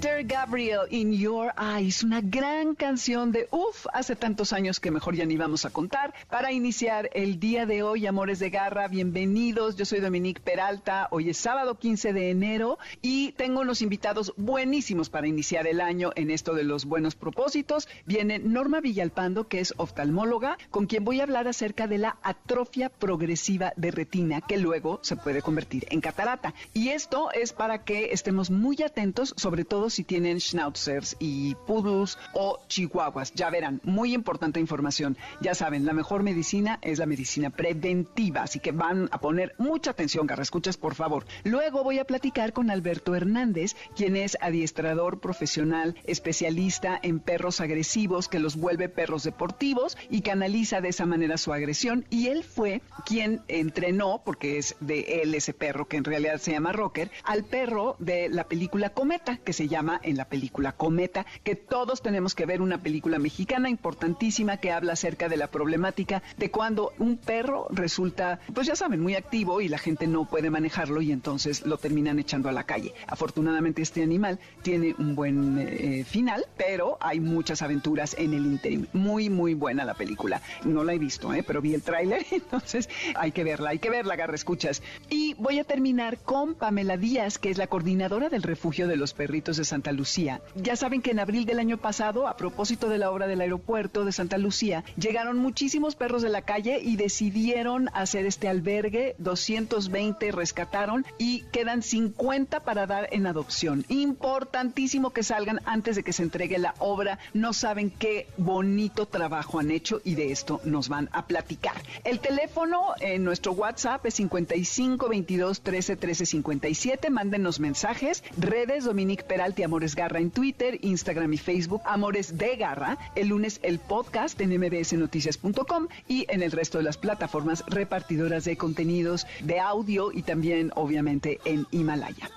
Peter Gabriel, In Your Eyes, una gran canción de uff, hace tantos años que mejor ya ni vamos a contar. Para iniciar el día de hoy, Amores de Garra, bienvenidos. Yo soy Dominique Peralta. Hoy es sábado 15 de enero y tengo unos invitados buenísimos para iniciar el año en esto de los buenos propósitos. Viene Norma Villalpando, que es oftalmóloga, con quien voy a hablar acerca de la atrofia progresiva de retina, que luego se puede convertir en catarata. Y esto es para que estemos muy atentos, sobre todo si tienen schnauzers y poodles o chihuahuas. Ya verán, muy importante información. Ya saben, la mejor medicina es la medicina preventiva, así que van a poner mucha atención, escuchas por favor. Luego voy a platicar con Alberto Hernández, quien es adiestrador profesional, especialista en perros agresivos, que los vuelve perros deportivos y canaliza de esa manera su agresión. Y él fue quien entrenó, porque es de él ese perro que en realidad se llama Rocker, al perro de la película Cometa, que se llama en la película Cometa, que todos tenemos que ver una película mexicana importantísima que habla acerca de la problemática de cuando un perro resulta, pues ya saben, muy activo y la gente no puede manejarlo y entonces lo terminan echando a la calle. Afortunadamente este animal tiene un buen eh, final, pero hay muchas aventuras en el interim. Muy, muy buena la película. No la he visto, ¿eh? pero vi el tráiler, entonces hay que verla, hay que verla, agarra escuchas. Y voy a terminar con Pamela Díaz, que es la coordinadora del refugio de los perritos de Santa Lucía. Ya saben que en abril del año pasado, a propósito de la obra del aeropuerto de Santa Lucía, llegaron muchísimos perros de la calle y decidieron hacer este albergue. 220 rescataron y quedan 50 para dar en adopción. Importantísimo que salgan antes de que se entregue la obra. No saben qué bonito trabajo han hecho y de esto nos van a platicar. El teléfono en nuestro WhatsApp es 55 22 13 13 57. Mándenos mensajes. Redes Dominique Peralti Amores Garra en Twitter, Instagram y Facebook, Amores de Garra. El lunes el podcast en mbsnoticias.com y en el resto de las plataformas repartidoras de contenidos de audio y también obviamente en Himalaya.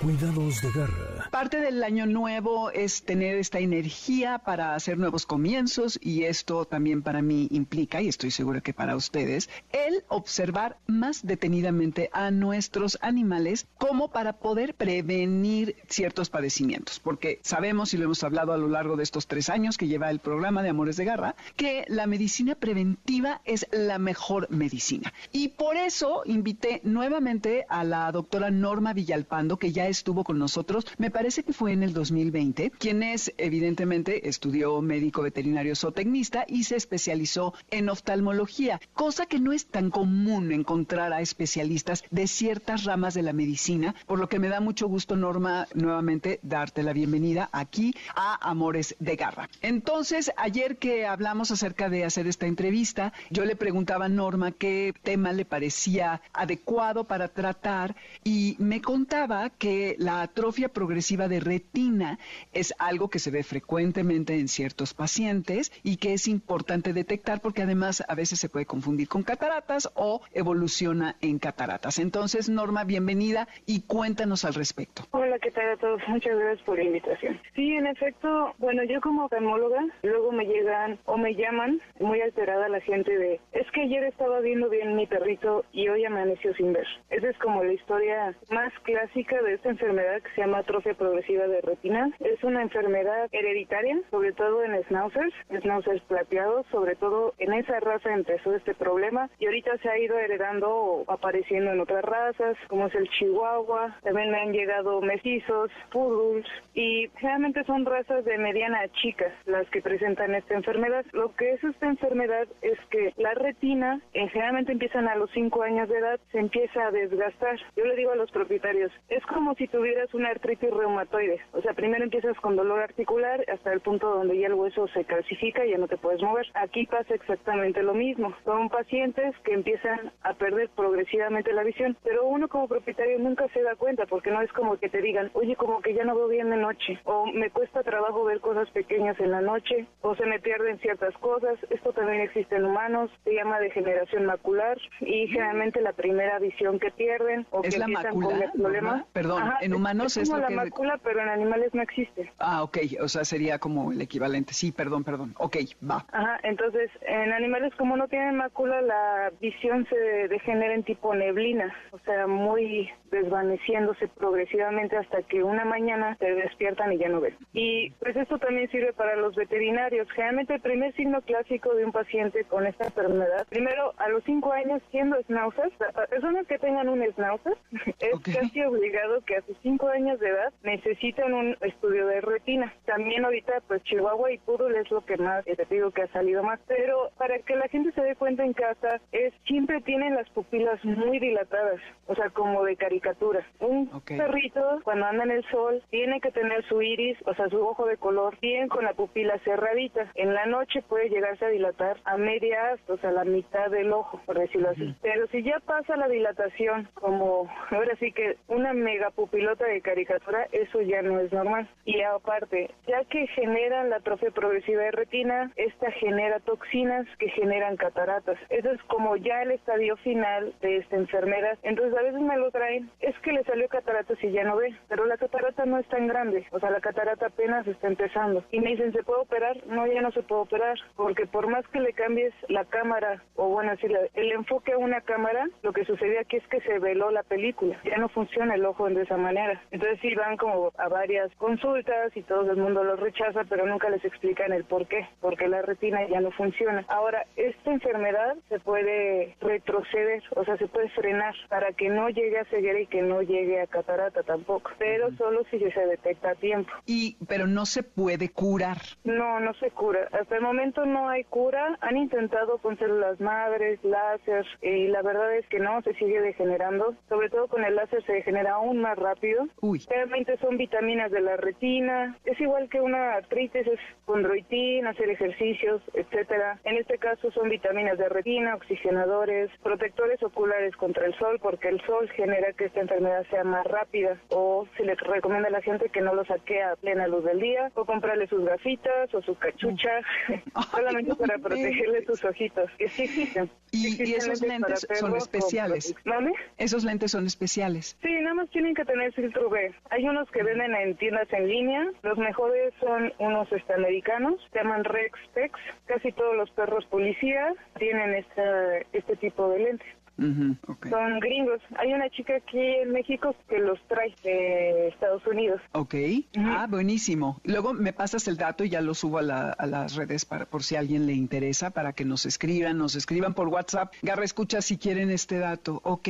Cuidados de garra. Parte del año nuevo es tener esta energía para hacer nuevos comienzos y esto también para mí implica, y estoy segura que para ustedes, el observar más detenidamente a nuestros animales como para poder prevenir ciertos padecimientos. Porque sabemos, y lo hemos hablado a lo largo de estos tres años que lleva el programa de Amores de Garra, que la medicina preventiva es la mejor medicina. Y por eso invité nuevamente a la doctora Norma Villalpando, que ya estuvo con nosotros, me parece que fue en el 2020, quien es, evidentemente, estudió médico veterinario zootecnista y se especializó en oftalmología, cosa que no es tan común encontrar a especialistas de ciertas ramas de la medicina, por lo que me da mucho gusto, Norma, nuevamente darte la bienvenida aquí a Amores de Garra. Entonces, ayer que hablamos acerca de hacer esta entrevista, yo le preguntaba a Norma qué tema le parecía adecuado para tratar y me contaba que la atrofia progresiva de retina es algo que se ve frecuentemente en ciertos pacientes y que es importante detectar porque además a veces se puede confundir con cataratas o evoluciona en cataratas. Entonces, Norma, bienvenida y cuéntanos al respecto. Hola, ¿qué tal a todos? Muchas gracias por la invitación. Sí, en efecto, bueno, yo como oftalmóloga, luego me llegan o me llaman muy alterada la gente de, es que ayer estaba viendo bien mi perrito y hoy amaneció sin ver. Esa es como la historia más clásica de esta enfermedad que se llama atrofia progresiva de retina. Es una enfermedad hereditaria, sobre todo en schnauzers, schnauzers plateados, sobre todo en esa raza empezó este problema y ahorita se ha ido heredando o apareciendo en otras razas, como es el chihuahua. También me han llegado mestizos, poodles y generalmente son razas de mediana a chicas las que presentan esta enfermedad. Lo que es esta enfermedad es que la retina eh, generalmente empiezan a los 5 años de edad, se empieza a desgastar. Yo le digo a los propietarios, es como si tuvieras una artritis reumatoide. O sea, primero empiezas con dolor articular hasta el punto donde ya el hueso se calcifica y ya no te puedes mover. Aquí pasa exactamente lo mismo. Son pacientes que empiezan a perder progresivamente la visión, pero uno como propietario nunca se da cuenta porque no es como que te digan, oye, como que ya no veo bien de noche, o me cuesta trabajo ver cosas pequeñas en la noche, o se me pierden ciertas cosas. Esto también existe en humanos, se llama degeneración macular y generalmente la primera visión que pierden o ¿Es que la empiezan macula, con el Perdón, en humanos es, como la mácula, pero en animales no existe. Ah, ok, o sea, sería como el equivalente. Sí, perdón, perdón. Ok, va. Ajá, entonces, en animales como no tienen mácula, la visión se degenera en tipo neblina, o sea, muy desvaneciéndose progresivamente hasta que una mañana se despiertan y ya no ven. Y pues esto también sirve para los veterinarios. Generalmente el primer signo clásico de un paciente con esta enfermedad, primero a los cinco años siendo náuseas, personas que tengan un schnauzer, es casi obligado que a sus cinco años de edad necesitan un estudio de retina. También ahorita pues Chihuahua y Poodle es lo que más, te digo que ha salido más, pero para que la gente se dé cuenta en casa es siempre tienen las pupilas muy dilatadas, o sea, como de caricatura. Un perrito cuando anda en el sol tiene que tener su iris, o sea, su ojo de color bien con la pupila cerradita. En la noche puede llegarse a dilatar a media, o sea, la mitad del ojo, por decirlo así. Pero si ya pasa la dilatación como ahora sí que una megapupilota de caricatura, eso ya no es normal. Y aparte, ya que generan la atrofia progresiva de retina, esta genera toxinas que generan cataratas. Eso es como ya el estadio final de esta enfermedad. Entonces a veces me lo traen, es que le salió catarata si ya no ve, pero la catarata no es tan grande, o sea, la catarata apenas está empezando. Y me dicen, ¿se puede operar? No, ya no se puede operar, porque por más que le cambies la cámara, o bueno, si el enfoque a una cámara, lo que sucede aquí es que se veló la película, ya no funciona el ojo de esa manera. Entonces sí van como a varias consultas y todo el mundo los rechaza, pero nunca les explican el por qué, porque la retina ya no funciona. Ahora, esta enfermedad se puede retroceder, o sea, se puede frenar para que no llegue a ceguera y que no llegue a catarata tampoco, pero solo si se detecta a tiempo. Y pero no se puede curar. No, no se cura. Hasta el momento no hay cura. Han intentado con células madres, láser, y la verdad es que no, se sigue degenerando. Sobre todo con el láser se degenera aún más rápido. Uy. Realmente son vitaminas de la retina. Es igual que una artritis, es condroitín, hacer ejercicios, etcétera. En este caso son vitaminas de retina, oxigenadores, protectores oculares contra el sol, porque el sol genera que esta enfermedad sea más rápida. O se le recomienda a la gente que no lo saque a plena luz del día, o comprarle sus gafitas o su cachucha, solamente para protegerle sus ojitos, que sí existen. Y, esos lentes son especiales. ¿Vale? Esos lentes son especiales. Sí, nada más tienen que tener filtro B. Hay unos que venden en tiendas en línea. Los mejores son unos este, americanos, se llaman Rex Tex. Casi todos los perros policía tienen este, este tipo de lentes. Son gringos. Hay una chica aquí en México que los trae de Estados Unidos. Ok. Ah, buenísimo. Luego me pasas el dato y ya lo subo a, las redes para por si a alguien le interesa, para que nos escriban, nos escriban por WhatsApp. Garra, escucha si quieren este dato. Ok.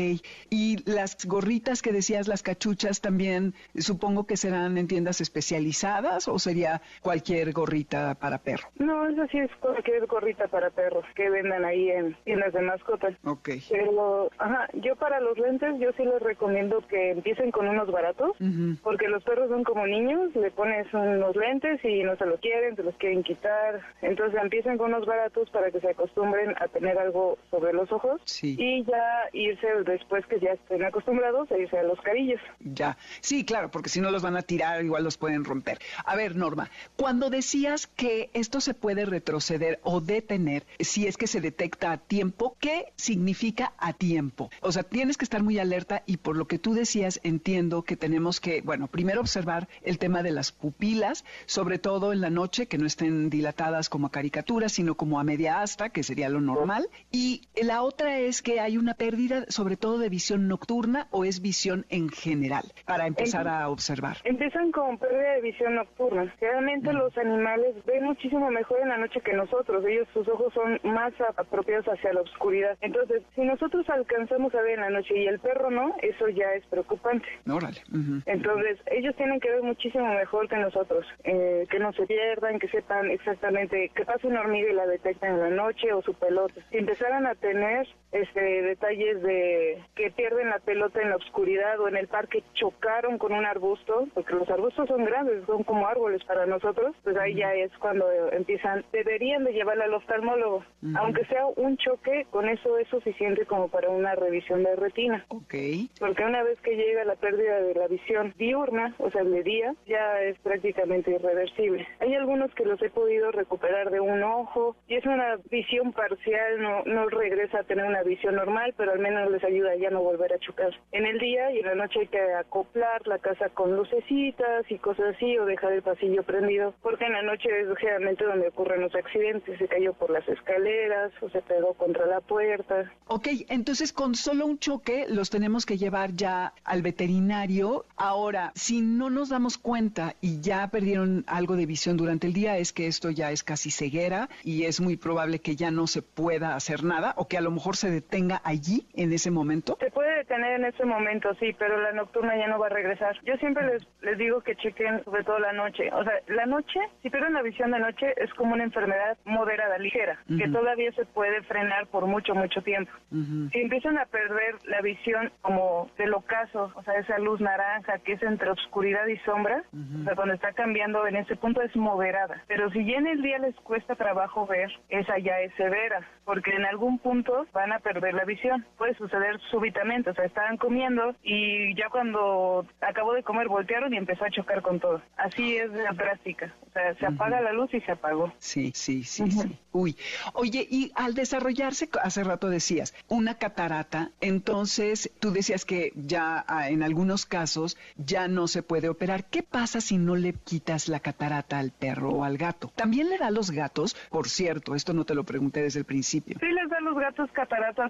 Y las gorritas que decías, las cachuchas también, supongo que serán en tiendas especializadas o sería cualquier gorrita para perro. No, eso sí es cualquier gorrita para perros que vendan ahí en tiendas de mascotas. Ok ajá, yo para los lentes yo sí les recomiendo que empiecen con unos baratos, porque los perros son como niños, le pones unos lentes y no se lo quieren, se los quieren quitar, entonces empiecen con unos baratos para que se acostumbren a tener algo sobre los ojos y ya irse después que ya estén acostumbrados a irse a los carillos. Ya, sí, claro, porque si no los van a tirar, igual los pueden romper. A ver, Norma, cuando decías que esto se puede retroceder o detener si es que se detecta a tiempo, ¿qué significa a tiempo. O sea, tienes que estar muy alerta y por lo que tú decías, entiendo que tenemos que, bueno, primero observar el tema de las pupilas, sobre todo en la noche, que no estén dilatadas como a caricatura, sino como a media asta, que sería lo normal. Y la otra es que hay una pérdida, sobre todo de visión nocturna o es visión en general, para empezar a observar. Empiezan con pérdida de visión nocturna. Realmente los animales ven muchísimo mejor en la noche que nosotros. Ellos, sus ojos son más apropiados hacia la oscuridad. Entonces, si nosotros alcanzamos a ver en la noche y el perro no, eso ya es preocupante. Órale. Entonces, ellos tienen que ver muchísimo mejor que nosotros, eh, que no se pierdan, que sepan exactamente qué pasa una hormiga y la detectan en la noche o su pelota. Si empezaran a tener este detalles de que pierden la pelota en la oscuridad o en el parque chocaron con un arbusto, porque los arbustos son grandes, son como árboles para nosotros, pues ahí ya es cuando empiezan, deberían de llevarla al oftalmólogo. Aunque sea un choque, con eso es suficiente como como para una revisión de retina. Ok. Porque una vez que llega la pérdida de la visión diurna, o sea, de día, ya es prácticamente irreversible. Hay algunos que los he podido recuperar de un ojo y es una visión parcial, no, no regresa a tener una visión normal, pero al menos les ayuda a ya no volver a chocar. En el día y en la noche hay que acoplar la casa con lucecitas y cosas así o dejar el pasillo prendido, porque en la noche es generalmente donde ocurren los accidentes, se cayó por las escaleras o se pegó contra la puerta. Ok, entonces con solo un choque los tenemos que llevar ya al veterinario. Ahora, si no nos damos cuenta y ya perdieron algo de visión durante el día, es que esto ya es casi ceguera y es muy probable que ya no se pueda hacer nada o que a lo mejor se detenga allí en ese momento. Se puede detener en ese momento, sí, pero la nocturna ya no va a regresar. Yo siempre les, les digo que chequen sobre todo la noche. O sea, la noche, si pierden la visión de noche, es como una enfermedad moderada, ligera, que todavía se puede frenar por mucho, mucho tiempo. Si empiezan a perder la visión como del ocaso, o sea, esa luz naranja que es entre oscuridad y sombra, o sea, cuando está cambiando en ese punto es moderada. Pero si ya en el día les cuesta trabajo ver, esa ya es severa, porque en algún punto van a perder la visión. Puede suceder súbitamente, o sea, estaban comiendo y ya cuando acabó de comer voltearon y empezó a chocar con todo. Así es la drástica. O sea, se apaga la luz y se apagó. Sí, sí, sí, sí. Uy, oye, y al desarrollarse, hace rato decías, una catarata, entonces tú decías que ya ah, en algunos casos ya no se puede operar. ¿Qué pasa si no le quitas la catarata al perro o al gato? ¿También le da a los gatos? Por cierto, esto no te lo pregunté desde el principio. Sí, les da a los gatos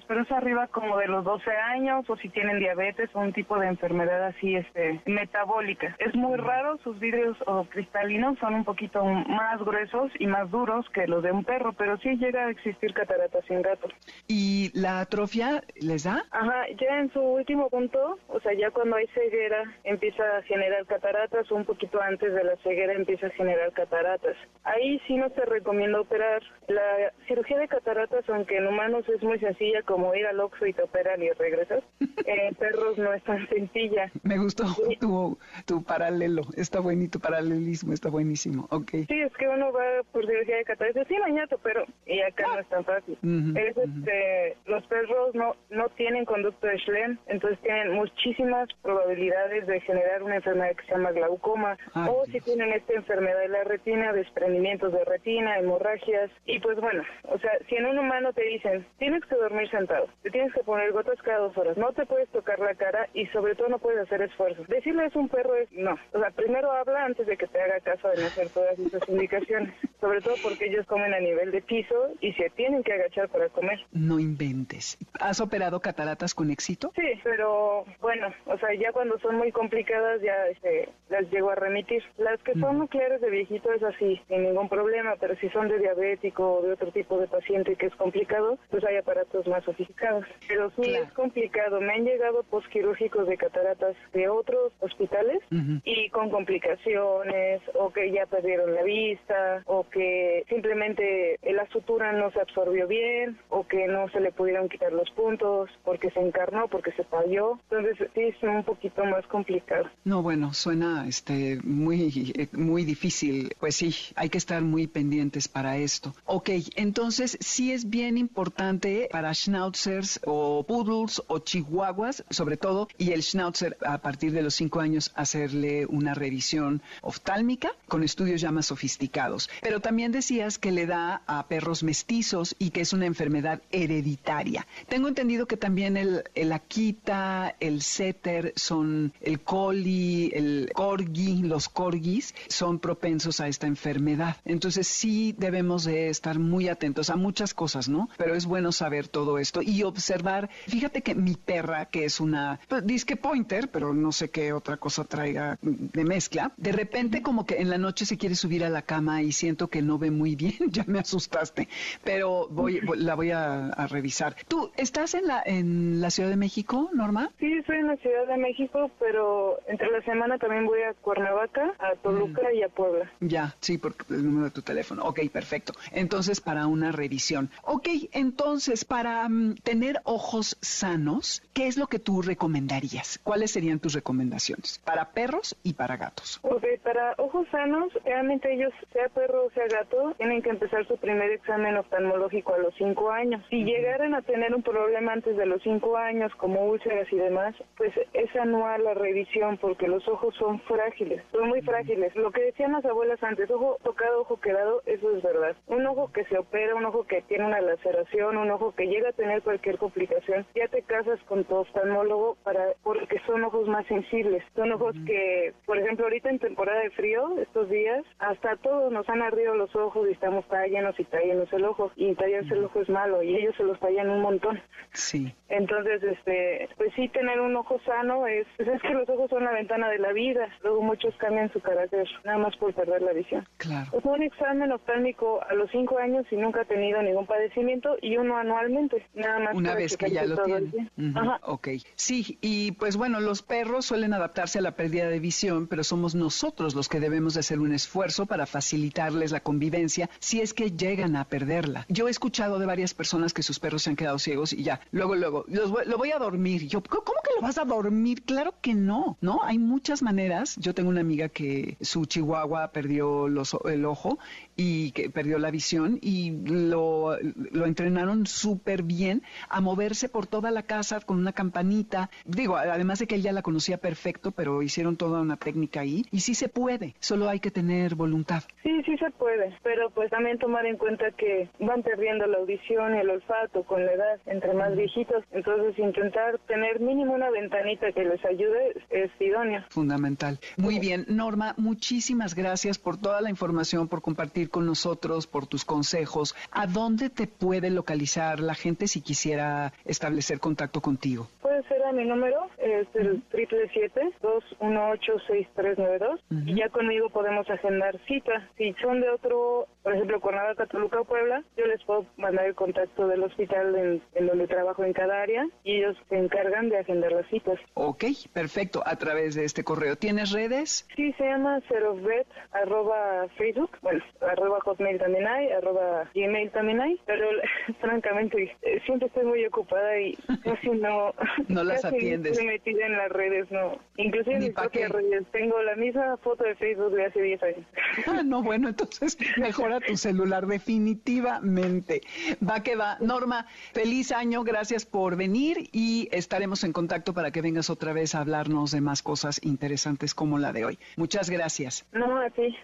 pero es arriba como de los 12 años o si tienen diabetes o un tipo de enfermedad así este metabólica. Es muy raro, sus vidrios o cristalinos son un poquito más gruesos y más duros que los de un perro, pero sí llega a existir cataratas en gatos. ¿Y la atrofia les da? Ajá, ya en su último punto, o sea, ya cuando hay ceguera empieza a generar cataratas, un poquito antes de la ceguera empieza a generar cataratas. Ahí sí no se recomienda operar. La cirugía de cataratas, aunque en humanos es muy sencilla, como ir al Oxxo y te operan y regresas, en perros no es tan sencilla. Me gustó tu, tu paralelo, está buenito, paralelismo, está buenísimo, ok. Sí, es que uno va por cirugía de cataratas, sí, mañana, pero y acá no es tan fácil. es, este, los perros no, no tienen conducto de Schlemm, entonces tienen muchísimas probabilidades de generar una enfermedad que se llama glaucoma, o si tienen esta enfermedad de la retina, desprendimientos de retina, hemorragias, y pues bueno, o sea, si en un humano te dicen, tienes que dormir sentado, te tienes que poner gotas cada dos horas, no te puedes tocar la cara y sobre todo no puedes hacer esfuerzo. Decirle es un perro es no. O sea, primero habla antes de que te haga caso de no hacer todas esas indicaciones. Sobre todo porque ellos comen a nivel de piso y se tienen que agachar para comer. No inventes. ¿Has operado cataratas con éxito? Sí, pero bueno, o sea, ya cuando son muy complicadas ya este, las llego a remitir. Las que son nucleares de viejito es así, sin ningún problema, pero si son de diabético o de otro tipo de paciente que es complicado, pues hay aparatos más sofisticados. Pero sí es complicado. Me han llegado posquirúrgicos de cataratas de otros hospitales y con complicaciones o que ya perdieron la vista o que simplemente la sutura no se absorbió bien o que no se le pudieron quitar los puntos porque se encarnó, porque se falló. Entonces sí es un poquito más complicado. No, bueno, suena este muy muy difícil. Pues sí, hay que estar muy pendientes para esto. Ok, entonces sí es bien importante para schnauzers o poodles o chihuahuas, sobre todo, y el schnauzer a partir de los cinco años hacerle una revisión oftálmica con estudios ya más sofisticados. Pero también decías que le da a perros mestizos y que es una enfermedad hereditaria. Tengo entendido que también el, Akita, el Setter, son el Collie, el Corgi, los Corgis, son propensos a esta enfermedad. Entonces sí debemos de estar muy atentos a muchas cosas, ¿no? Pero es bueno saber todo esto y observar. Fíjate que mi perra, que es una pues, disque pointer, pero no sé qué otra cosa traiga de mezcla, de repente como que en la noche se quiere subir a la cama y siento que no ve muy bien, ya me asustaste, pero voy, la voy a, revisar. ¿Tú estás en la, en la Ciudad de México, Norma? Sí, estoy en la Ciudad de México, pero entre la semana también voy a Cuernavaca, a Toluca y a Puebla. Ya, sí, porque el número de tu teléfono. Ok, perfecto. Entonces, para una revisión. Ok, Entonces, para mm, tener ojos sanos, ¿qué es lo que tú recomendarías? ¿Cuáles serían tus recomendaciones para perros y para gatos? Ok, para ojos sanos, realmente ellos, sea perro o sea gato, tienen que empezar su primer examen oftalmológico a los cinco años. Si llegaran a tener un problema antes de los cinco años, como úlceras y demás, pues es anual la revisión porque los ojos son frágiles, son muy frágiles. Lo que decían las abuelas antes, ojo tocado, ojo quedado, eso es verdad. Un ojo que se opera, un ojo que tiene una laceración, un ojo que llega a tener cualquier complicación, ya te casas con tu oftalmólogo para porque son ojos más sensibles. Son ojos que, por ejemplo, ahorita en temporada de frío, estos días, hasta todos nos han ardido los ojos y estamos tallanos y tallanos el ojo. Y tallarse el ojo es malo y ellos se los tallan un montón. Sí. Entonces, este, pues sí, tener un ojo sano es, pues es que los ojos son la ventana de la vida. Luego muchos cambian su carácter, nada más por perder la visión. Claro. Pues un examen oftálmico a los cinco años y nunca ha tenido ningún padecimiento y uno anualmente, nada más. Una vez que ya lo todo tiene. el día. Ujú, Ajá. Ok. Sí, y pues bueno, los perros suelen adaptarse a la pérdida de visión, pero somos nosotros los que debemos de hacer un esfuerzo para facilitarles la convivencia si es que llegan a perderla. Yo he escuchado de varias personas que sus perros se han quedado ciegos y ya, luego, luego, los voy- lo voy a dormir. Yo, ¿cómo cómo que lo vas a dormir? Claro que no, ¿no? Hay muchas maneras. Yo tengo una amiga que su chihuahua perdió los, el ojo y que perdió la visión y lo, lo entrenaron súper bien a moverse por toda la casa con una campanita. Digo, además de que él ya la conocía perfecto, pero hicieron toda una técnica ahí y sí se puede, solo hay que tener voluntad. Sí, sí se puede, pero pues también tomar en cuenta que van perdiendo la audición y el olfato con la edad, entre más viejitos, entonces intentar tener mínimo una ventanita que les ayude es idóneo. Fundamental. Muy bien, Norma, muchísimas gracias por toda la información, por compartir con nosotros, por tus consejos. ¿A dónde te puede localizar la gente si quisiera establecer contacto contigo? Puede ser a mi número, es el triple siete dos uno ocho seis tres nueve dos y ya conmigo podemos agendar cita. Si son de otro, por ejemplo, Cuernavaca, Toluca o Puebla, yo les puedo mandar el contacto del hospital en, en donde trabajo en cada área y ellos se encargan de agendar las citas. Ok, perfecto, a través de este correo. ¿Tienes redes? Sí, se llama cerovet, arroba Facebook, bueno, arroba hotmail también hay, arroba gmail también hay, pero francamente eh, siempre estoy muy ocupada y casi no... No las casi atiendes. estoy metida en las redes, no. Inclusive en mis propias redes. Tengo la misma foto de Facebook de hace 10 años. Ah, no, bueno, entonces mejora tu celular definitivamente. Va que va. Norma, feliz año, gracias por venir y estaremos en contacto para que vengas otra vez a hablarnos de más cosas interesantes como la de hoy. Muchas gracias. No, a ti.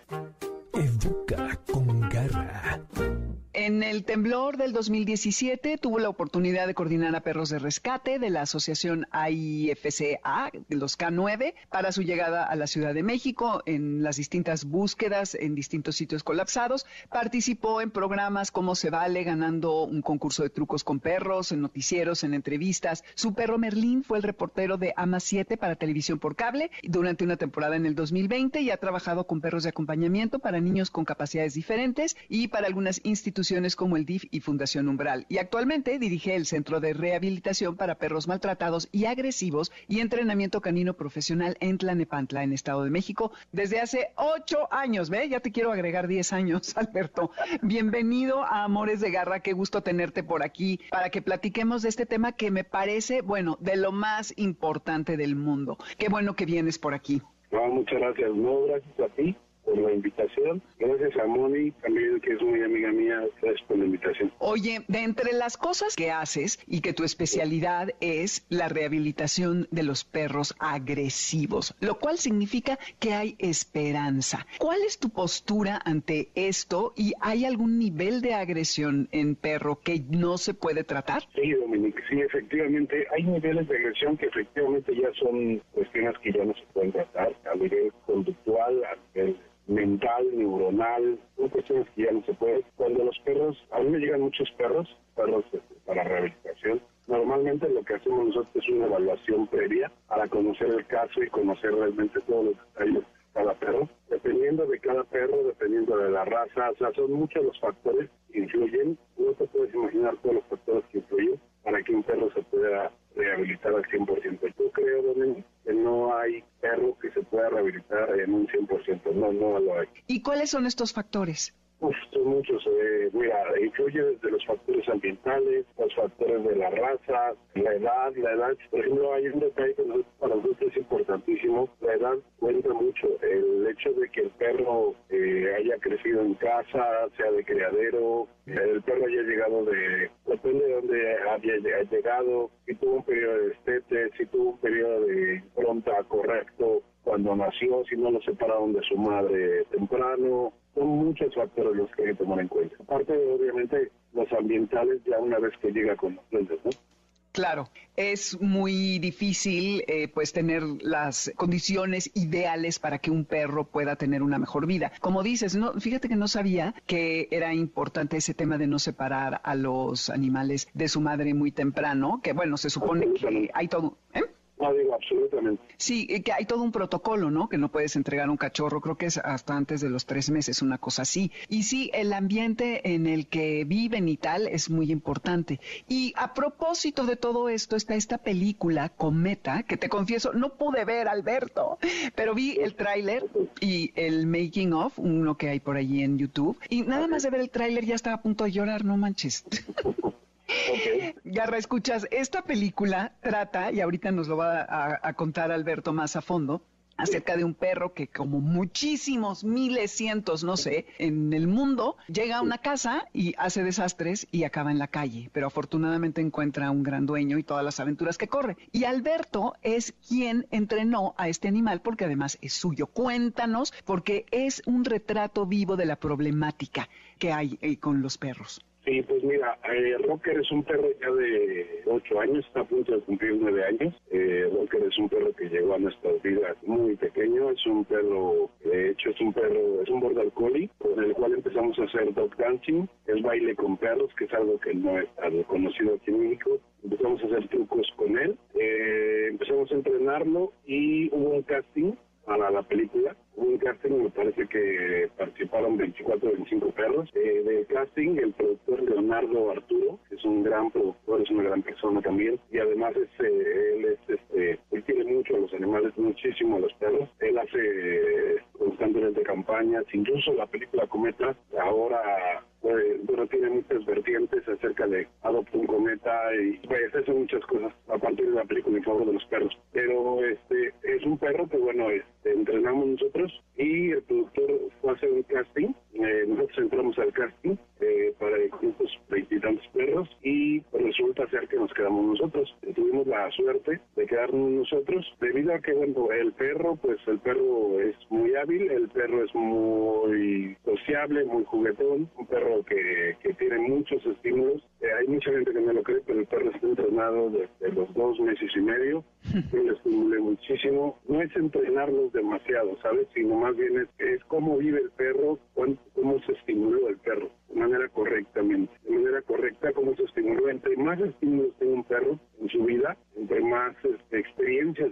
Educa con garra. En el temblor del 2017 tuvo la oportunidad de coordinar a perros de rescate de la asociación AIFCA, los K9, para su llegada a la Ciudad de México en las distintas búsquedas en distintos sitios colapsados. Participó en programas como Se Vale, ganando un concurso de trucos con perros, en noticieros, en entrevistas. Su perro Merlín fue el reportero de AMA 7 para televisión por cable durante una temporada en el 2020 y ha trabajado con perros de acompañamiento para niños con capacidades diferentes y para algunas instituciones como el DIF y Fundación Umbral. Y actualmente dirige el Centro de Rehabilitación para Perros Maltratados y Agresivos y Entrenamiento Canino Profesional en Tlanepantla, en Estado de México, desde hace ocho años. ¿Ve? Ya te quiero agregar diez años, Alberto. Bienvenido a Amores de Garra. Qué gusto tenerte por aquí para que platiquemos de este tema que me parece, bueno, de lo más importante del mundo. Qué bueno que vienes por aquí. Muchas gracias. No, gracias a ti por la invitación. Gracias a Moni, también que es muy amiga mía. Gracias por la invitación. Oye, de entre las cosas que haces y que tu especialidad es la rehabilitación de los perros agresivos, lo cual significa que hay esperanza. ¿Cuál es tu postura ante esto y hay algún nivel de agresión en perro que no se puede tratar? Sí, Dominique, sí, efectivamente, hay niveles de agresión que efectivamente ya son cuestiones que ya no se pueden tratar a nivel conductual, a nivel mental, neuronal, son cuestiones que ya no se pueden. Cuando los perros, a mí me llegan muchos perros, perros este, para rehabilitación, Normalmente lo que hacemos nosotros es una evaluación previa para conocer el caso y conocer realmente todos los detalles de cada perro. Dependiendo de cada perro, dependiendo de la raza, o sea, son muchos los factores que influyen. No te puedes imaginar todos los factores que influyen para que un perro se pueda rehabilitar al 100%. Yo creo, Dominic, que no hay perro pueda rehabilitar en un 100%. No, no lo hay. ¿Y cuáles son estos factores? Son muchos. Eh, mira, influye desde los factores ambientales, los factores de la raza, la edad. La edad, por ejemplo, hay un detalle que para nosotros es importantísimo. La edad cuenta mucho. El hecho de que el perro eh, haya crecido en casa, sea de criadero, el perro haya llegado de, depende de dónde haya llegado, si tuvo un periodo de estete, si tuvo un periodo de pronta correcto cuando nació, si no lo separaron de su madre temprano, son muchos factores los que hay que tomar en cuenta. Aparte, obviamente, los ambientales ya una vez que llega con los clientes, ¿no? Claro, es muy difícil eh, pues tener las condiciones ideales para que un perro pueda tener una mejor vida. Como dices, no, fíjate que no sabía que era importante ese tema de no separar a los animales de su madre muy temprano, que bueno, se supone que hay todo. ¿eh? Absolutamente. Sí, que hay todo un protocolo, ¿no? Que no puedes entregar un cachorro, creo que es hasta antes de los tres meses, una cosa así. Y sí, el ambiente en el que viven y tal es muy importante. Y a propósito de todo esto, está esta película, Cometa, que te confieso, no pude ver, Alberto, pero vi el tráiler y el making of, uno que hay por allí en YouTube. Y nada más de ver el tráiler ya estaba a punto de llorar, no manches. Garra, escuchas, esta película trata, y ahorita nos lo va a, contar Alberto más a fondo, acerca de un perro que como muchísimos, miles, cientos, no sé, en el mundo, llega a una casa y hace desastres y acaba en la calle, pero afortunadamente encuentra a un gran dueño y todas las aventuras que corre. Y Alberto es quien entrenó a este animal porque además es suyo. Cuéntanos, porque es un retrato vivo de la problemática que hay eh, con los perros. Sí, pues mira, eh, Rocker es un perro ya de 8 años, está a punto de cumplir 9 años. Eh, Rocker es un perro que llegó a nuestras vidas muy pequeño, es un perro, de hecho es un perro, es un border collie, con el cual empezamos a hacer dog dancing, el baile con perros, que es algo que no es tan conocido aquí en México. Empezamos a hacer trucos con él, eh, empezamos a entrenarlo y hubo un casting para la película. Hubo un casting, me parece que participaron 24 o 25 perros. Eh, de casting, el productor Leonardo Arturo, que es un gran productor, es una gran persona también, y además es, eh, él, es, este, él quiere mucho a los animales, muchísimo a los perros. Él hace eh, constantemente campañas, incluso la película Cometa, ahora pues, bueno, tiene muchas vertientes acerca de adoptar un cometa y pues hace muchas cosas a partir de la película en favor de los perros. Pero este es un perro que bueno, este, entrenamos nosotros y el productor fue a hacer un casting. Eh, nosotros entramos al casting eh, para grupos veintitantos perros y pues, resulta ser que nos quedamos nosotros. tuvimos la suerte de quedarnos nosotros debido a que bueno, el perro, pues el perro es muy hábil, el perro es muy sociable, muy juguetón, un perro que, tiene muchos estímulos. Eh, hay mucha gente que no lo cree, pero el perro está entrenado desde los dos meses y medio. Yo le estimulé muchísimo. No es entrenarlos demasiado, ¿sabes? Sino más bien es, es cómo vive el perro, cómo se estimuló el perro de manera correctamente. De manera correcta, cómo se estimuló. Entre más estímulos tenga un perro en su vida,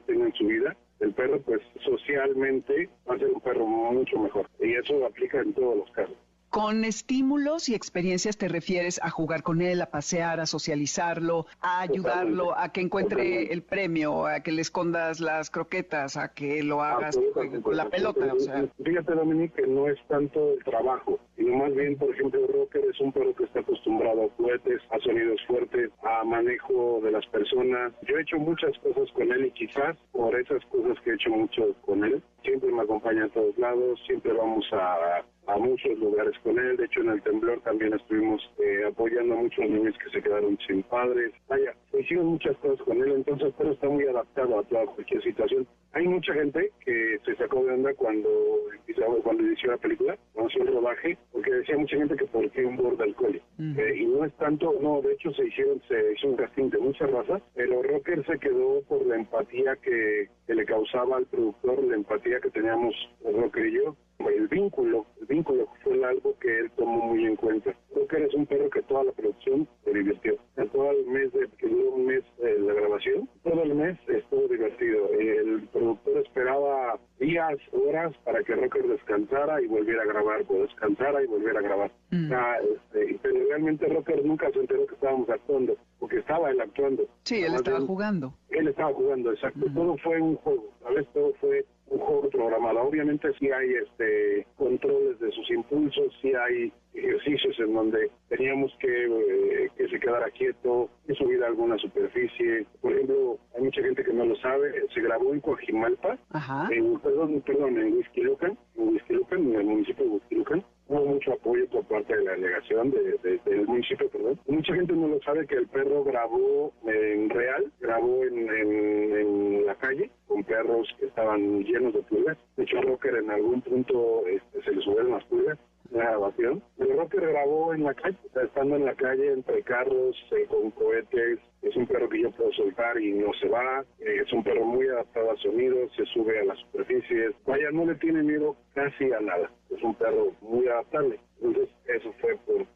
tenga en su vida, el perro pues socialmente va a ser un perro mucho mejor. Y eso aplica en todos los casos. Con estímulos y experiencias te refieres a jugar con él, a pasear, a socializarlo, a ayudarlo a que encuentre el premio, a que le escondas las croquetas, a que lo hagas con la pelota. O sea. Fíjate, Dominique, que no es tanto el trabajo, sino más bien, por ejemplo, Rocker es un perro que está acostumbrado a juguetes, a sonidos fuertes, a manejo de las personas. Yo he hecho muchas cosas con él y quizás por esas cosas que he hecho mucho con él, siempre me acompaña a todos lados, siempre vamos a a muchos lugares con él. De hecho, en el temblor también estuvimos eh, apoyando a muchos niños que se quedaron sin padres. Vaya, se hicieron muchas cosas con él, entonces, pero está muy adaptado a toda cualquier situación. Hay mucha gente que se sacó de onda cuando, cuando inició la película, cuando hizo el rodaje, porque decía mucha gente que por qué un border collie. Eh, y no es tanto, no, de hecho se hicieron, se hizo un casting de muchas razas, pero Rocker se quedó por la empatía que, que le causaba al productor, la empatía que teníamos Rocker y yo, el vínculo, el vínculo fue algo que él tomó muy en cuenta. Creo que eres un perro que toda la producción se divirtió. Todo el mes, de, que duró un mes de la grabación, todo el mes estuvo divertido. El productor esperaba días, horas para que Rocker descansara y volviera a grabar, o descansara y volviera a grabar. Mm. este, pero realmente Rocker nunca se enteró que estábamos actuando, porque estaba él actuando. Sí, él estaba jugando. Él estaba jugando, exacto. Mm. Todo fue un juego, ¿sabes? Todo fue mejor programada. Obviamente sí hay este controles de sus impulsos, sí hay ejercicios en donde teníamos que eh, que se quedara quieto, que subir a alguna superficie. Por ejemplo, hay mucha gente que no lo sabe, se grabó en Coajimalpa, en, perdón, perdón, en Huizquilucan, en en el municipio de Huizquilucan, hubo mucho apoyo por parte de la delegación de, del municipio, perdón. Mucha gente no lo sabe que el perro grabó en real, grabó en, en, la calle con perros que estaban llenos de pulgas. De hecho, Rocker en algún punto este, se le subieron las pulgas la grabación. El Rocker grabó en la calle, estando en la calle entre carros, eh, con cohetes. Es un perro que yo puedo soltar y no se va. Eh, es un perro muy adaptado a sonidos, se sube a las superficies. Vaya, no le tiene miedo casi a nada. Es un perro muy adaptable. Entonces, eso fue por,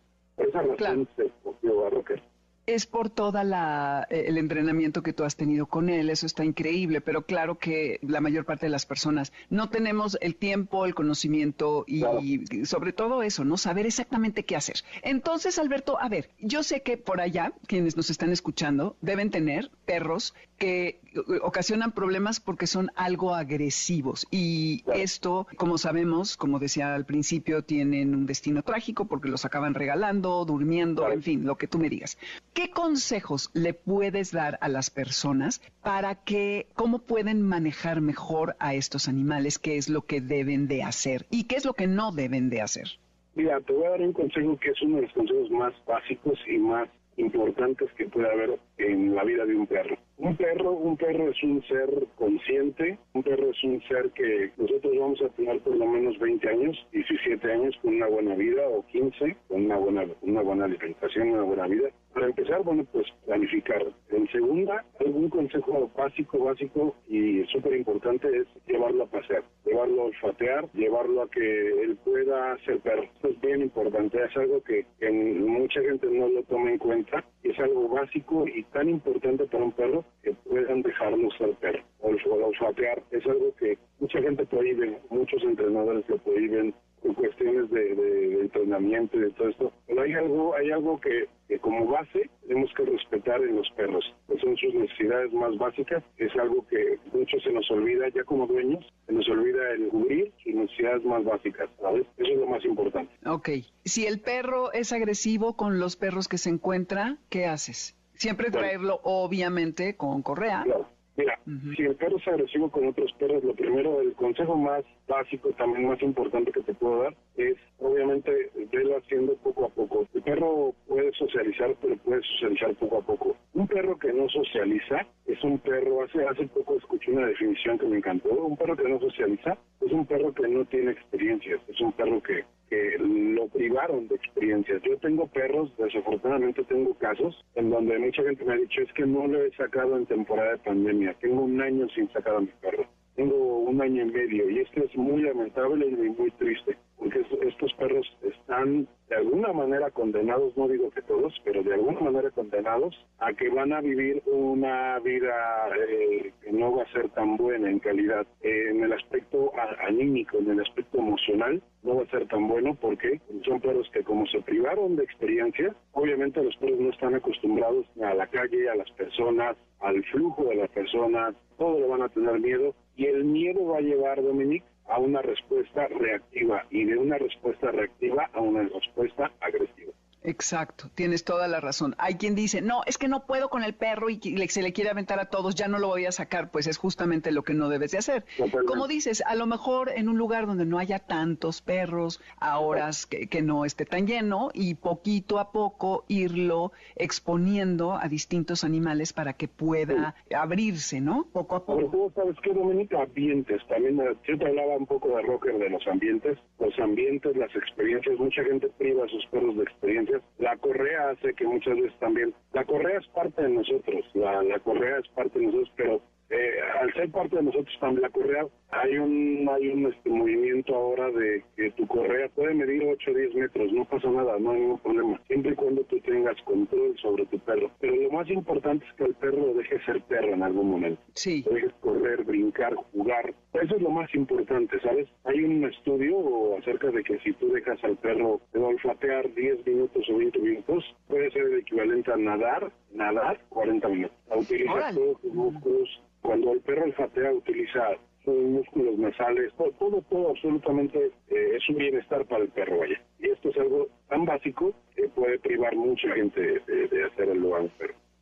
esa razón se escogió a Rocker es por toda la eh, el entrenamiento que tú has tenido con él, eso está increíble, pero claro que la mayor parte de las personas no tenemos el tiempo, el conocimiento y, sobre todo eso, no saber exactamente qué hacer. Entonces, Alberto, a ver, yo sé que por allá quienes nos están escuchando deben tener perros que ocasionan problemas porque son algo agresivos y esto, como sabemos, como decía al principio, tienen un destino trágico porque los acaban regalando, durmiendo, en fin, lo que tú me digas. ¿Qué consejos le puedes dar a las personas para que, cómo pueden manejar mejor a estos animales? ¿Qué es lo que deben de hacer y qué es lo que no deben de hacer? Mira, te voy a dar un consejo que es uno de los consejos más básicos y más importantes que puede haber en la vida de un perro. Un perro, un perro es un ser consciente, un perro es un ser que nosotros vamos a tener por lo menos 20 años, 17 años con una buena vida o 15 con una buena una buena alimentación, una buena vida. Para empezar, bueno, pues planificar. En segunda, algún consejo básico, básico y súper importante es llevarlo a pasear, llevarlo a olfatear, llevarlo a que él pueda ser perro. Esto es bien importante, es algo que, que mucha gente no lo toma en cuenta es algo básico y tan importante para un perro que puedan dejarlo ser perro olfatear. Es algo que mucha gente prohíbe, muchos entrenadores lo prohíben cuestiones de, entrenamiento y de todo esto. Pero hay algo, hay algo que, como base tenemos que respetar en los perros, que son sus necesidades más básicas. Es algo que mucho se nos olvida ya como dueños, se nos olvida el cubrir sus necesidades más básicas, ¿sabes? Eso es lo más importante. Ok. Si el perro es agresivo con los perros que se encuentra, ¿qué haces? Siempre traerlo, obviamente, con correa. Claro. Mira, si el perro es agresivo con otros perros, lo primero, el consejo más básico, también más importante que te puedo dar, es obviamente verlo haciendo poco a poco. El perro puede socializar, pero puede socializar poco a poco. Un perro que no socializa es un perro, hace, hace poco escuché una definición que me encantó, un perro que no socializa es un perro que no tiene experiencias, es un perro que que lo privaron de experiencias. Yo tengo perros, desafortunadamente tengo casos en donde mucha gente me ha dicho es que no lo he sacado en temporada de pandemia, tengo un año sin sacar a mi perro, tengo un año y medio y esto es muy lamentable y muy triste porque estos perros están de alguna manera condenados, no digo que todos, pero de alguna manera condenados a que van a vivir una vida eh, que no va a ser tan buena en calidad. en el aspecto anímico, en el aspecto emocional, no va a ser tan bueno porque son perros que como se privaron de experiencia, obviamente los perros no están acostumbrados a la calle, a las personas, al flujo de las personas, todo le van a tener miedo y el miedo va a llevar, Dominique, a una respuesta reactiva y de una respuesta reactiva a una respuesta agresiva. Exacto, tienes toda la razón. Hay quien dice, no, es que no puedo con el perro y se le quiere aventar a todos, ya no lo voy a sacar, pues es justamente lo que no debes de hacer. Como dices, a lo mejor en un lugar donde no haya tantos perros, a horas que, que, no esté tan lleno y poquito a poco irlo exponiendo a distintos animales para que pueda abrirse, ¿no? Poco a poco. Sabes qué, Dominica, ambientes. También eh, yo te hablaba un poco de Rocker de los ambientes. Los ambientes, las experiencias, mucha gente priva a sus perros de experiencias la correa hace que muchas veces también, la correa es parte de nosotros, la, la correa es parte de nosotros, pero eh, al ser parte de nosotros también la correa, hay un hay un este, movimiento ahora de que tu correa puede medir 8 o 10 metros, no pasa nada, no hay ningún problema, siempre y cuando tú tengas control sobre tu perro. Pero lo más importante es que el perro deje ser perro en algún momento. Sí. Dejes correr, brincar, jugar. Eso es lo más importante, ¿sabes? Hay un estudio acerca de que si tú dejas al perro de olfatear 10 minutos o 20 minutos, puede ser el equivalente a nadar, nadar 40 minutos. Utiliza todos tus músculos, cuando el perro olfatea utiliza músculos nasales, todo, todo, absolutamente eh, es un bienestar para el perro vaya. Y esto es algo tan básico que puede privar mucha gente de, hacer el lugar.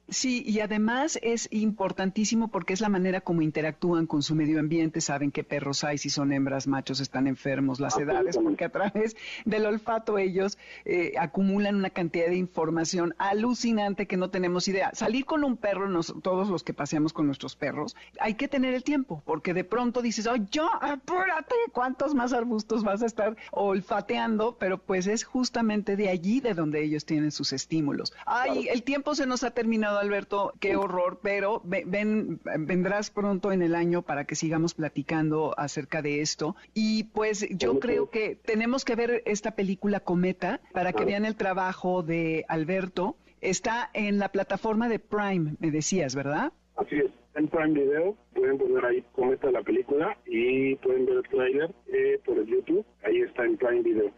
Sí, y además es importantísimo porque es la manera como interactúan con su medio ambiente, saben qué perros hay, si son hembras, machos, están enfermos, las edades, porque a través del olfato ellos eh, acumulan una cantidad de información alucinante que no tenemos idea. Salir con un perro, todos los que paseamos con nuestros perros, hay que tener el tiempo, porque de pronto dices, oh, yo, apúrate, ¿cuántos más arbustos vas a estar olfateando? Pero pues es justamente de allí de donde ellos tienen sus estímulos. Ay, el tiempo se nos ha terminado Alberto, qué horror, pero ven, vendrás pronto en el año para que sigamos platicando acerca de esto. Y pues yo creo que tenemos que ver esta película Cometa para que vean el trabajo de Alberto. Está en la plataforma de Prime, me decías, ¿verdad? Así es, en Prime Video pueden poner ahí la película y pueden ver el trailer eh, por el YouTube. Ahí está en Prime Video.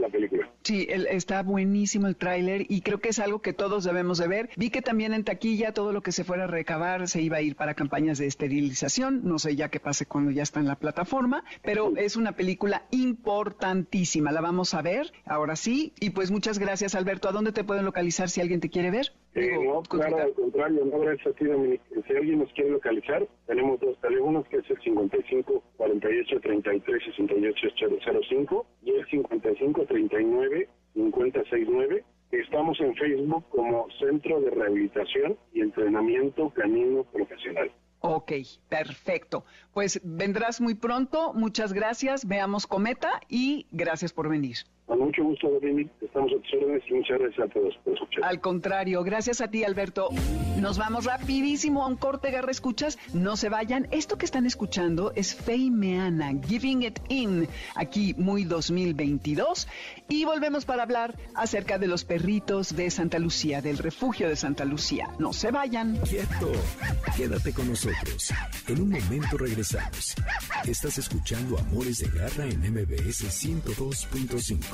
La película. Sí, está buenísimo el tráiler y creo que es algo que todos debemos de ver. Vi que también en taquilla todo lo que se fuera a recabar se iba a ir para campañas de esterilización. No sé ya qué pase cuando ya está en la plataforma, pero es una película importantísima. La vamos a ver ahora sí. Y pues muchas gracias, Alberto. ¿A dónde te pueden localizar si alguien te quiere ver? Eh, no, claro, al contrario, no a ti, Si alguien nos quiere localizar, tenemos dos teléfonos, que es el 55 48 33 68 05 y el 55 39 50 69. Estamos en Facebook como Centro de Rehabilitación y Entrenamiento Canino Profesional. Ok, perfecto. Pues vendrás muy pronto. Muchas gracias. Veamos Cometa y gracias por venir. Con mucho gusto, Dominic. Estamos a tus órdenes y muchas gracias a todos por escuchar. Al contrario, gracias a ti, Alberto. Nos vamos rapidísimo a un corte, Garra Escuchas. No se vayan. Esto que están escuchando es Feimeana, Giving It In, aquí muy 2022. Y volvemos para hablar acerca de los perritos de Santa Lucía, del refugio de Santa Lucía. No se vayan. Quieto. Quédate con nosotros. En un momento regresamos. Estás escuchando Amores de Garra en MBS 102.5.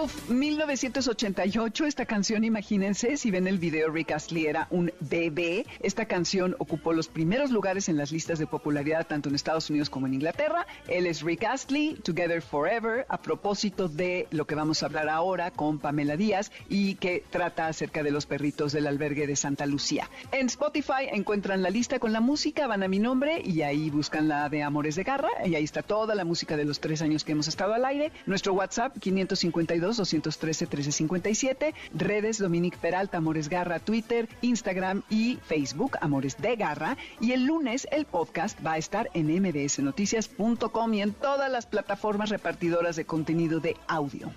Uf, 1988, esta canción, imagínense, si ven el video, Rick Astley era un bebé. Esta canción ocupó los primeros lugares en las listas de popularidad tanto en Estados Unidos como en Inglaterra. Él es Rick Astley, Together Forever, a propósito de lo que vamos a hablar ahora con Pamela Díaz y que trata acerca de los perritos del albergue de Santa Lucía. En Spotify encuentran la lista con la música, van a mi nombre y ahí buscan la de Amores de Garra y ahí está toda la música de los tres años que hemos estado al aire. Nuestro WhatsApp 552 213-1357, redes Dominique Peralta, Amores Garra, Twitter, Instagram y Facebook, Amores de Garra. Y el lunes el podcast va a estar en mdsnoticias.com y en todas las plataformas repartidoras de contenido de audio.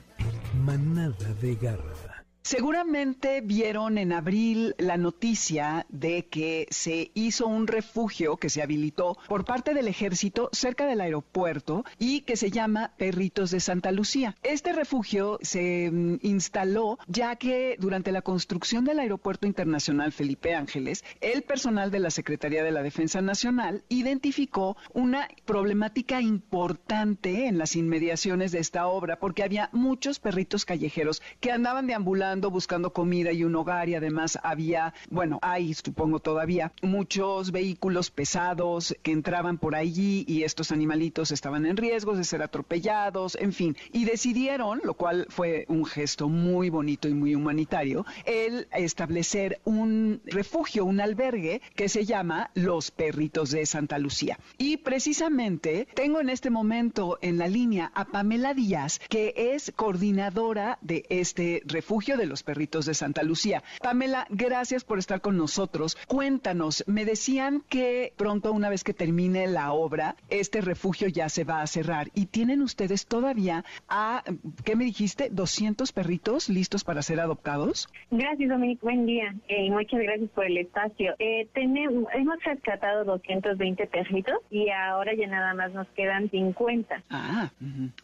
Manada de Garra. Seguramente vieron en abril la noticia de que se hizo un refugio que se habilitó por parte del ejército cerca del aeropuerto y que se llama Perritos de Santa Lucía. Este refugio se mm, instaló ya que durante la construcción del aeropuerto internacional Felipe Ángeles, el personal de la Secretaría de la Defensa Nacional identificó una problemática importante en las inmediaciones de esta obra porque había muchos perritos callejeros que andaban deambulando buscando comida y un hogar y además había, bueno, hay supongo todavía muchos vehículos pesados que entraban por allí y estos animalitos estaban en riesgo de ser atropellados, en fin, y decidieron, lo cual fue un gesto muy bonito y muy humanitario, el establecer un refugio, un albergue que se llama Los Perritos de Santa Lucía. Y precisamente tengo en este momento en la línea a Pamela Díaz, que es coordinadora de este refugio de los perritos de Santa Lucía. Pamela, gracias por estar con nosotros. Cuéntanos, me decían que pronto, una vez que termine la obra, este refugio ya se va a cerrar y tienen ustedes todavía a, ¿qué me dijiste? ¿200 perritos listos para ser adoptados? Gracias, Dominique. Buen día y muchas gracias por el espacio. Eh, tenemos, hemos rescatado 220 perritos y ahora ya nada más nos quedan 50. Ah,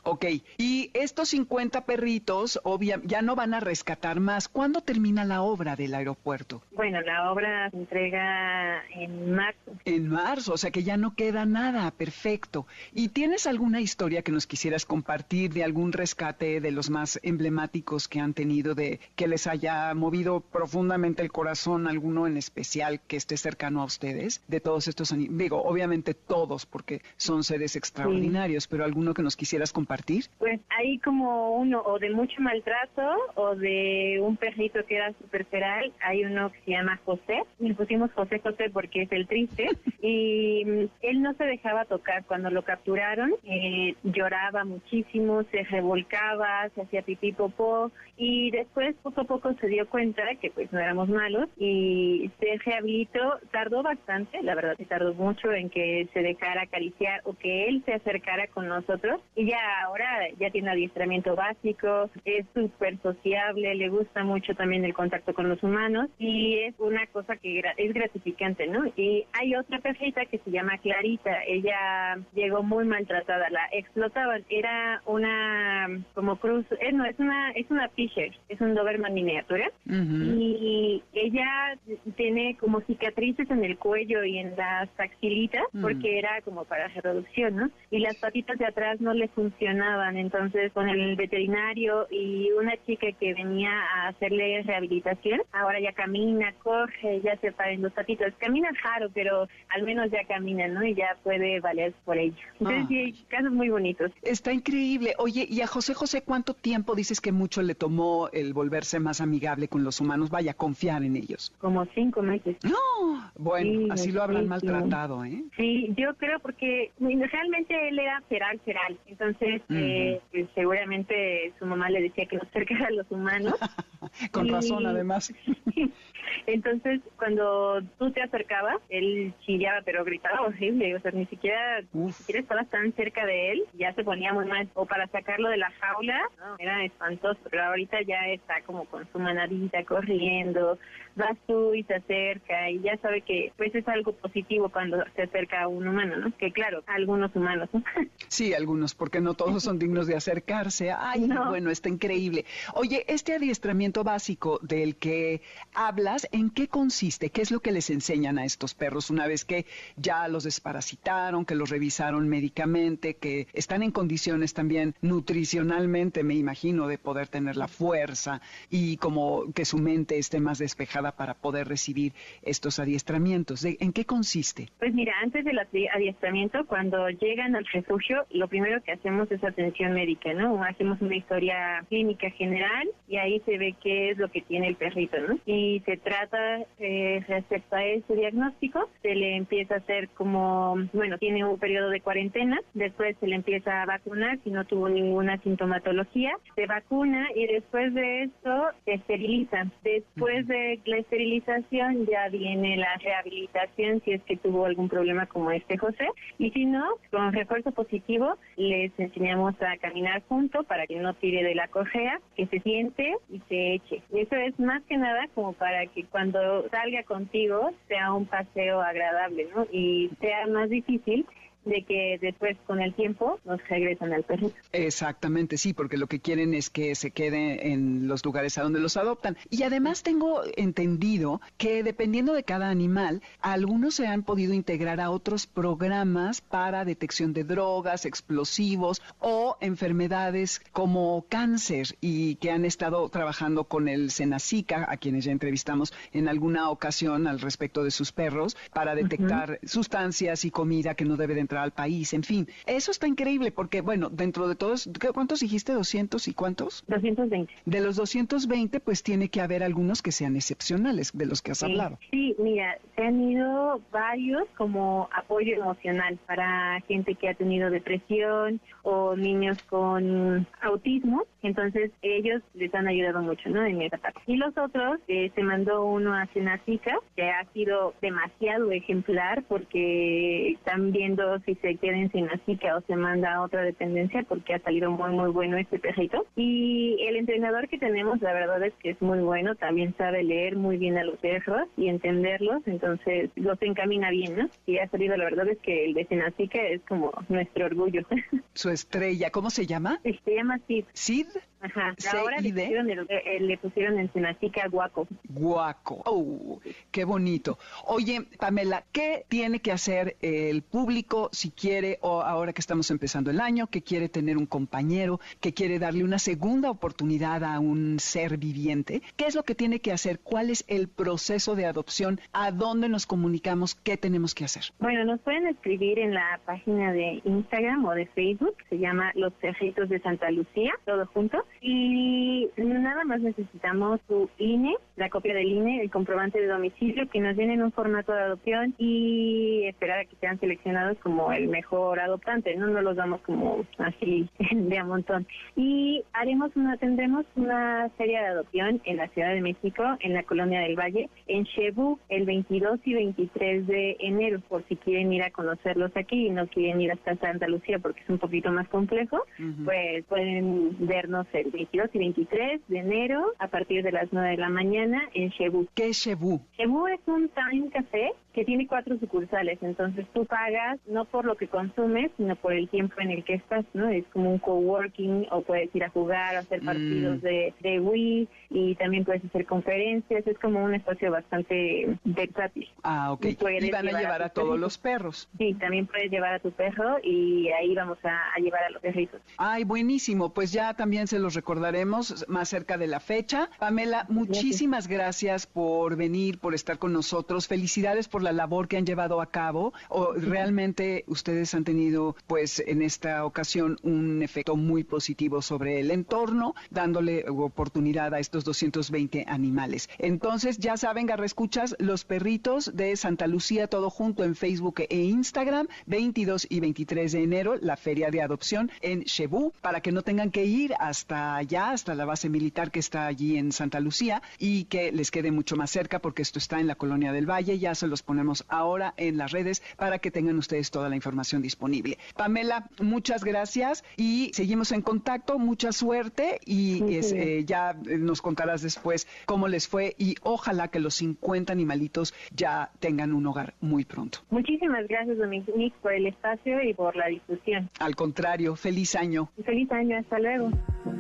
ok. Y estos 50 perritos, obviamente, ya no van a rescatar más. ¿Cuándo termina la obra del aeropuerto? Bueno, la obra se entrega en marzo. En marzo, o sea que ya no queda nada, perfecto. ¿Y tienes alguna historia que nos quisieras compartir de algún rescate de los más emblemáticos que han tenido, de que les haya movido profundamente el corazón, alguno en especial que esté cercano a ustedes, de todos estos Digo, obviamente todos, porque son seres extraordinarios, pero alguno que nos quisieras compartir. Pues hay como uno, o de mucho maltrato, o de un perrito que era súper feral. Hay uno que se llama José. Le pusimos José José porque es el triste. y mm, él no se dejaba tocar. Cuando lo capturaron, eh, lloraba muchísimo, se revolcaba, se hacía pipí popó. Y después, poco a poco, se dio cuenta que pues no éramos malos y se rehabilitó. Tardó bastante, la verdad, se tardó mucho en que se dejara acariciar o que él se acercara con nosotros. Y ya ahora ya tiene adiestramiento básico, es súper sociable, le gusta mucho también el contacto con los humanos y es una cosa que es gratificante, ¿no? Y hay otra perrita que se llama Clarita, ella llegó muy maltratada, la explotaban, era una como cruz, eh, no, es una es una Fisher, es un Doberman miniatura y ella tiene como cicatrices en el cuello y en las axilitas mm. porque era como para reproducción, ¿no? Y las patitas de atrás no le funcionaban, entonces con el veterinario y una chica que venía a hacerle rehabilitación, ahora ya camina, corre, ya se para en los patitos, camina raro, pero al menos ya camina, ¿no? Y ya puede valer por ello. Entonces, ah. sí, casos muy bonitos. Está increíble. Oye, ¿y a José José cuánto tiempo dices que mucho le tomó el volverse más amigable con los humanos? Vaya, confiar en ellos. Como cinco meses. No, bueno, así lo habrán maltratado, ¿eh? Sí, yo creo porque realmente él era feral, feral. Entonces, eh, pues, seguramente su mamá le decía que no acercara a los humanos. Con razón, además. Entonces, cuando tú te acercabas, él chillaba, pero gritaba horrible. O sea, ni siquiera, ni siquiera estabas tan cerca de él, ya se ponía muy mal. O para sacarlo de la jaula, era espantoso. Pero ahorita ya está como con su manadita corriendo, vas tú y se acerca y ya sabe que pues es algo positivo cuando se acerca a un humano, ¿no? Que claro, algunos humanos. Sí, algunos, porque no todos son dignos de acercarse. Ay, bueno, está increíble. Oye, este adiestramiento básico del que hablas, ¿en qué consiste? ¿Qué es lo que les enseñan a estos perros una vez que ya los desparasitaron, que los revisaron médicamente, que están en condiciones también nutricionalmente, me imagino, de poder tener la fuerza y como que su mente esté más despejada para poder recibir estos adiestramientos? ¿En qué consiste? Pues mira, antes del adiestramiento, cuando llegan al refugio, lo primero que hacemos es atención médica, ¿no? Hacemos una historia clínica general y ahí se ve qué es lo que tiene el perrito, ¿no? Y se trata eh, respecto a ese diagnóstico, se le empieza a hacer como, bueno, tiene un periodo de cuarentena, después se le empieza a vacunar si no tuvo ninguna sintomatología, se vacuna y después de eso se esteriliza. Después de la esterilización ya viene la rehabilitación si es que tuvo algún problema como este José y si no, con refuerzo positivo les enseñamos a caminar junto para que no tire de la correa, que se siente y se eche. Y eso es más que nada como para que cuando salga contigo sea un paseo agradable, ¿no? Y sea más difícil de que después con el tiempo nos regresan al perrito. Exactamente, sí, porque lo que quieren es que se quede en los lugares a donde los adoptan. Y además tengo entendido que dependiendo de cada animal, algunos se han podido integrar a otros programas para detección de drogas, explosivos o enfermedades como cáncer y que han estado trabajando con el Senacica, a quienes ya entrevistamos en alguna ocasión al respecto de sus perros, para detectar sustancias y comida que no debe de entrar al país, en fin. Eso está increíble porque, bueno, dentro de todos, ¿cuántos dijiste? ¿200 y cuántos? 220. De los 220, pues tiene que haber algunos que sean excepcionales, de los que has hablado. Sí, mira, se han ido varios como apoyo emocional para gente que ha tenido depresión o niños con autismo. Entonces, ellos les han ayudado mucho, ¿no? En esa parte. Y los otros, eh, se mandó uno a Senacica, que ha sido demasiado ejemplar porque están viendo si se queden sin Nacica o se manda a otra dependencia porque ha salido muy muy bueno este perrito. Y el entrenador que tenemos la verdad es que es muy bueno, también sabe leer muy bien a los perros y entenderlos, entonces los encamina bien, ¿no? Y ha salido la verdad es que el de Senacica es como nuestro orgullo. Su estrella, ¿cómo se llama? Se llama Sid. ¿Sid? Ajá. Ahora le pusieron, el, eh, le pusieron en Senatica Guaco. Guaco. Oh, qué bonito. Oye, Pamela, ¿qué tiene que hacer el público si quiere, o ahora que estamos empezando el año, que quiere tener un compañero, que quiere darle una segunda oportunidad a un ser viviente? ¿Qué es lo que tiene que hacer? ¿Cuál es el proceso de adopción? ¿A dónde nos comunicamos? ¿Qué tenemos que hacer? Bueno, nos pueden escribir en la página de Instagram o de Facebook, se llama Los Cerritos de Santa Lucía, todo junto. Y nada más necesitamos su INE, la copia del INE, el comprobante de domicilio, que nos viene en un formato de adopción y esperar a que sean seleccionados como el mejor adoptante, no nos los damos como así de a montón. Y haremos una, tendremos una serie de adopción en la Ciudad de México, en la Colonia del Valle, en Chebu, el 22 y 23 de enero, por si quieren ir a conocerlos aquí y no quieren ir hasta Santa Lucía porque es un poquito más complejo, pues pueden vernos el 22 y 23 de enero a partir de las 9 de la mañana en Shebu. ¿Qué es Shebu? Shebu es un time café que tiene cuatro sucursales, entonces tú pagas no por lo que consumes, sino por el tiempo en el que estás, ¿no? Es como un coworking o puedes ir a jugar o hacer partidos mm. de, de Wii y también puedes hacer conferencias, es como un espacio bastante versátil. Ah, ok. Y, van a llevar a, todos los perros. Sí, también puedes llevar a tu perro y ahí vamos a, llevar a los perritos. Ay, buenísimo, pues ya también se los recordaremos más cerca de la fecha. Pamela, muchísimas gracias por venir, por estar con nosotros. Felicidades por la labor que han llevado a cabo o realmente ustedes han tenido pues en esta ocasión un efecto muy positivo sobre el entorno, dándole oportunidad a estos 220 animales. Entonces, ya saben, escuchas los perritos de Santa Lucía, todo junto en Facebook e Instagram, 22 y 23 de enero, la feria de adopción en Chebu, para que no tengan que ir hasta allá, hasta la base militar que está allí en Santa Lucía y que les quede mucho más cerca porque esto está en la colonia del Valle, ya se los ponemos ahora en las redes para que tengan ustedes toda la información disponible. Pamela, muchas gracias y seguimos en contacto, mucha suerte y eh, ya nos contarás después cómo les fue y ojalá que los 50 animalitos ya tengan un hogar muy pronto. Muchísimas gracias, Dominique, por el espacio y por la discusión. Al contrario, feliz año. Feliz año, hasta luego.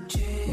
change.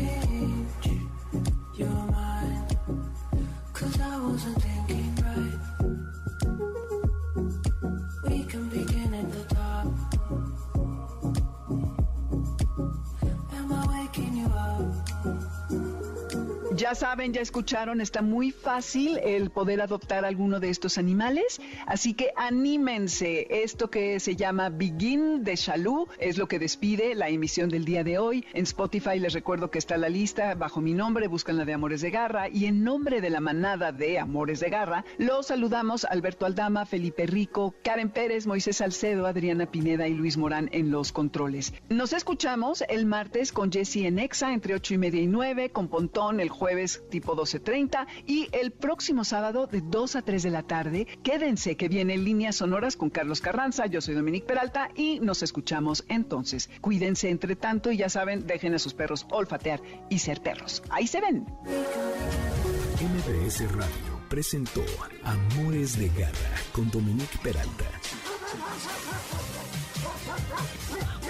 Ya saben, ya escucharon, está muy fácil el poder adoptar alguno de estos animales, así que anímense. Esto que se llama Begin de Chalú es lo que despide la emisión del día de hoy. En Spotify les recuerdo que está la lista bajo mi nombre, buscan la de Amores de Garra y en nombre de la manada de Amores de Garra, los saludamos Alberto Aldama, Felipe Rico, Karen Pérez, Moisés Salcedo, Adriana Pineda y Luis Morán en los controles. Nos escuchamos el martes con Jesse en Exa entre 8 y media y 9, con Pontón el jueves tipo 12.30 y el próximo sábado de 2 a 3 de la tarde. Quédense que viene Líneas Sonoras con Carlos Carranza, yo soy Dominique Peralta y nos escuchamos entonces. Cuídense entre tanto y ya saben, dejen a sus perros olfatear y ser perros. Ahí se ven. MBS Radio presentó Amores de Garra con Dominique Peralta.